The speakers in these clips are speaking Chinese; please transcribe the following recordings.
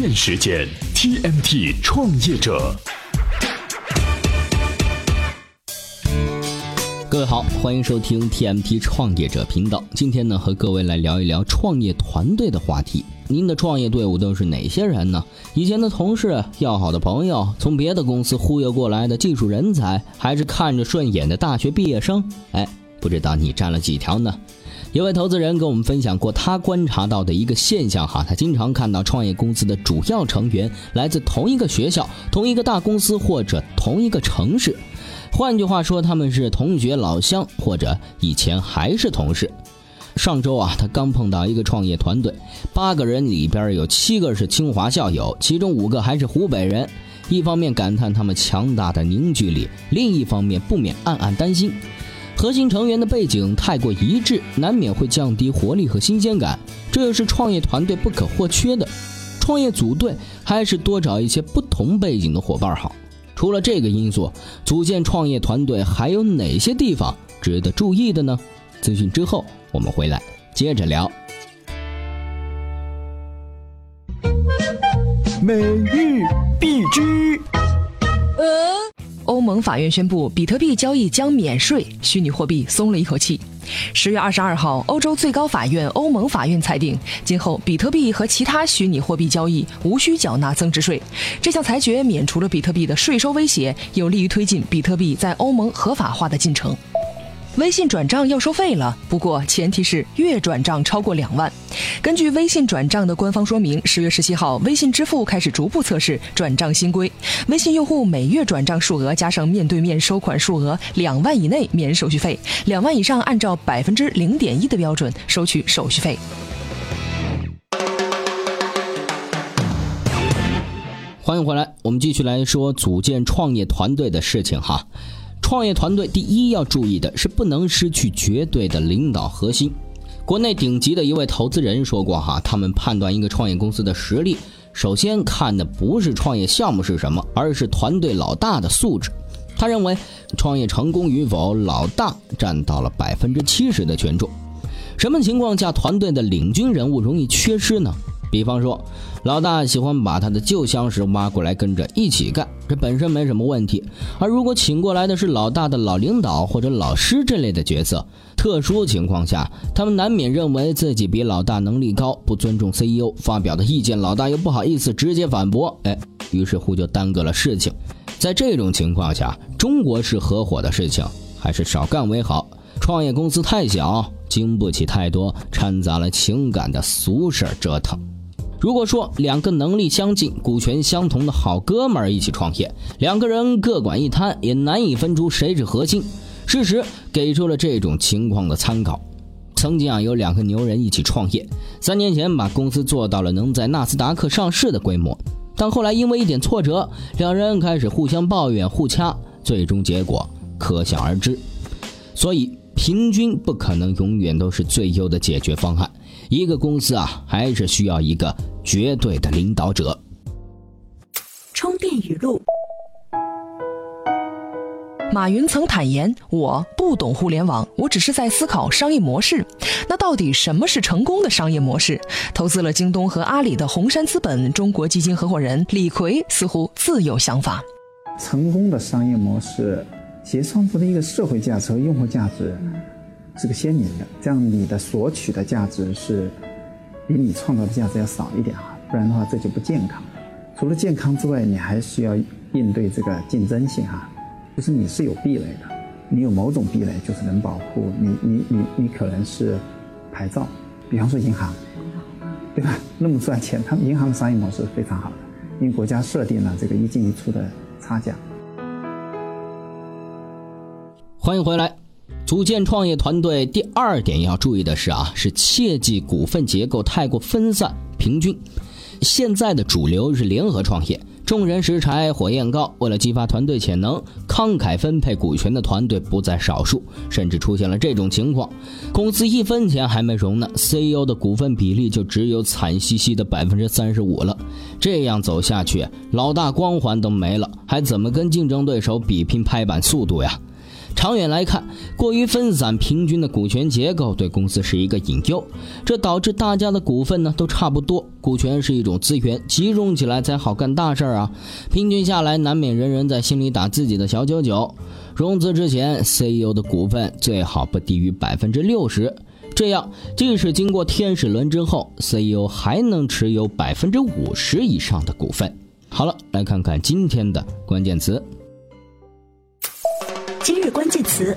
电时间 TMT 创业者。各位好，欢迎收听 TMT 创业者频道。今天呢，和各位来聊一聊创业团队的话题。您的创业队伍都是哪些人呢？以前的同事、要好的朋友、从别的公司忽悠过来的技术人才，还是看着顺眼的大学毕业生？哎，不知道你占了几条呢？有位投资人跟我们分享过他观察到的一个现象哈，他经常看到创业公司的主要成员来自同一个学校、同一个大公司或者同一个城市。换句话说，他们是同学、老乡，或者以前还是同事。上周啊，他刚碰到一个创业团队，八个人里边有七个是清华校友，其中五个还是湖北人。一方面感叹他们强大的凝聚力，另一方面不免暗暗担心，核心成员的背景太过一致，难免会降低活力和新鲜感。这又是创业团队不可或缺的。创业组队还是多找一些不同背景的伙伴好。除了这个因素，组建创业团队还有哪些地方值得注意的呢？资讯之后我们回来接着聊。每日必知。欧盟法院宣布，比特币交易将免税，虚拟货币松了一口气。十月二十二号，欧洲最高法院欧盟法院裁定，今后比特币和其他虚拟货币交易无需缴纳增值税。这项裁决免除了比特币的税收威胁，有利于推进比特币在欧盟合法化的进程。微信转账要收费了，不过前提是月转账超过两万。根据微信转账的官方说明，十月十七号，微信支付开始逐步测试转账新规，微信用户每月转账数额加上面对面收款数额两万以内免手续费，两万以上按照百分之零点一的标准收取手续费。欢迎回来，我们继续来说组建创业团队的事情哈。创业团队第一要注意的是不能失去绝对的领导核心。国内顶级的一位投资人说过哈，他们判断一个创业公司的实力，首先看的不是创业项目是什么，而是团队老大的素质。他认为，创业成功与否，老大占到了百分之七十的权重。什么情况下团队的领军人物容易缺失呢？比方说，老大喜欢把他的旧相识挖过来跟着一起干，这本身没什么问题。而如果请过来的是老大的老领导或者老师这类的角色，特殊情况下，他们难免认为自己比老大能力高，不尊重 CEO 发表的意见，老大又不好意思直接反驳，哎，于是乎就耽搁了事情。在这种情况下，中国式合伙的事情还是少干为好。创业公司太小，经不起太多掺杂了情感的俗事儿折腾。如果说两个能力相近、股权相同的好哥们儿一起创业，两个人各管一摊，也难以分出谁是核心。事实给出了这种情况的参考。曾经啊，有两个牛人一起创业，三年前把公司做到了能在纳斯达克上市的规模，但后来因为一点挫折，两人开始互相抱怨、互掐，最终结果可想而知。所以，平均不可能永远都是最优的解决方案。一个公司啊，还是需要一个绝对的领导者。充电语录：马云曾坦言：“我不懂互联网，我只是在思考商业模式。那到底什么是成功的商业模式？”投资了京东和阿里的红杉资本中国基金合伙人李逵似乎自有想法。成功的商业模式，其实创造的一个社会价值和用户价值。是个鲜明的，这样你的索取的价值是比你创造的价值要少一点哈，不然的话这就不健康。除了健康之外，你还需要应对这个竞争性哈，就是你是有壁垒的，你有某种壁垒就是能保护你，你你你可能是牌照，比方说银行，对吧？那么赚钱，他们银行的商业模式非常好的，因为国家设定了这个一进一出的差价。欢迎回来。组建创业团队第二点要注意的是啊，是切忌股份结构太过分散平均。现在的主流是联合创业，众人拾柴火焰高。为了激发团队潜能，慷慨分配股权的团队不在少数，甚至出现了这种情况：公司一分钱还没融呢，CEO 的股份比例就只有惨兮兮的百分之三十五了。这样走下去，老大光环都没了，还怎么跟竞争对手比拼拍板速度呀？长远来看，过于分散平均的股权结构对公司是一个隐忧，这导致大家的股份呢都差不多。股权是一种资源，集中起来才好干大事儿啊。平均下来，难免人人在心里打自己的小九九。融资之前，CEO 的股份最好不低于百分之六十，这样即使经过天使轮之后，CEO 还能持有百分之五十以上的股份。好了，来看看今天的关键词。今日关键词，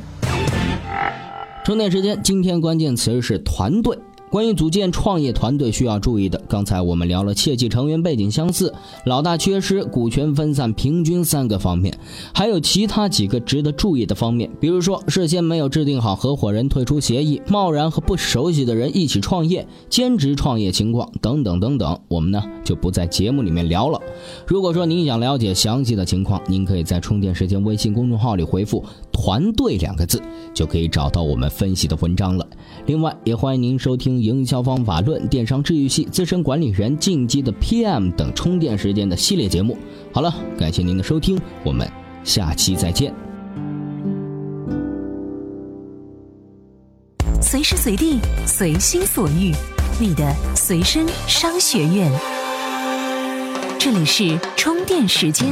充电时间。今天关键词是团队。关于组建创业团队需要注意的，刚才我们聊了切记成员背景相似、老大缺失、股权分散平均三个方面，还有其他几个值得注意的方面，比如说事先没有制定好合伙人退出协议、贸然和不熟悉的人一起创业、兼职创业情况等等等等，我们呢就不在节目里面聊了。如果说您想了解详细的情况，您可以在充电时间微信公众号里回复“团队”两个字，就可以找到我们分析的文章了。另外，也欢迎您收听。营销方法论、电商治愈系、资深管理人、进击的 PM 等充电时间的系列节目。好了，感谢您的收听，我们下期再见。随时随地，随心所欲，你的随身商学院。这里是充电时间。